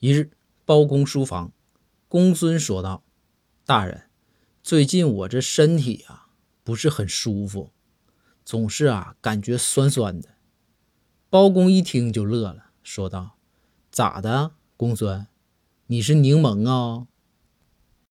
一日包公书房公孙说道大人最近我这身体啊不是很舒服总是啊感觉酸酸的。包公一听就乐了说道咋的公孙？你是柠檬啊？